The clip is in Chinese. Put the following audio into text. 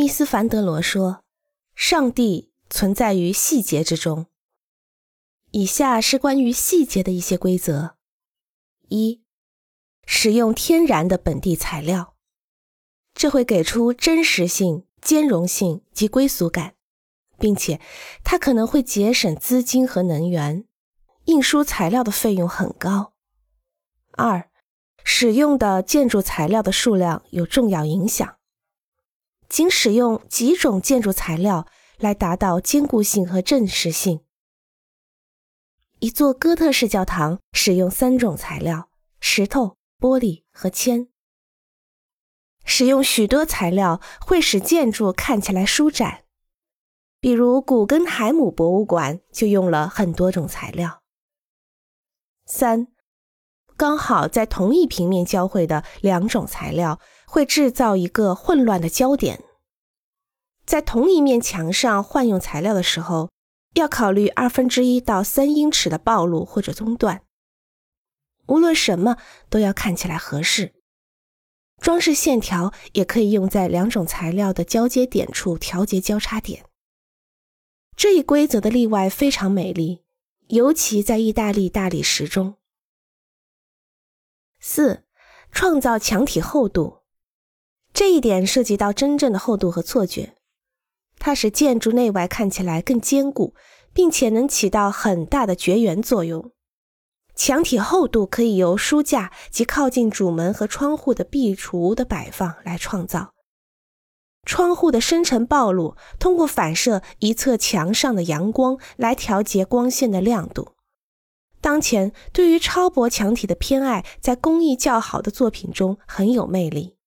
密斯凡德罗说：“上帝存在于细节之中。”以下是关于细节的一些规则：一、使用天然的本地材料，这会给出真实性、兼容性及归属感，并且它可能会节省资金和能源，印书材料的费用很高。二、使用的建筑材料的数量有重要影响，仅使用几种建筑材料来达到坚固性和真实性。一座哥特式教堂使用三种材料：石头、玻璃和铅。使用许多材料会使建筑看起来舒展，比如古根海姆博物馆就用了很多种材料。三，刚好在同一平面交汇的两种材料会制造一个混乱的焦点。在同一面墙上换用材料的时候。要考虑二分之一到三英尺的暴露或者中断。无论什么都要看起来合适。装饰线条也可以用在两种材料的交接点处调节交叉点。这一规则的例外非常美丽，尤其在意大利大理石中。四、创造墙体厚度，这一点涉及到真正的厚度和错觉。它使建筑内外看起来更坚固，并且能起到很大的绝缘作用。墙体厚度可以由书架及靠近主门和窗户的壁橱的摆放来创造。窗户的深层暴露通过反射一侧墙上的阳光来调节光线的亮度。当前对于超薄墙体的偏爱，在工艺较好的作品中很有魅力。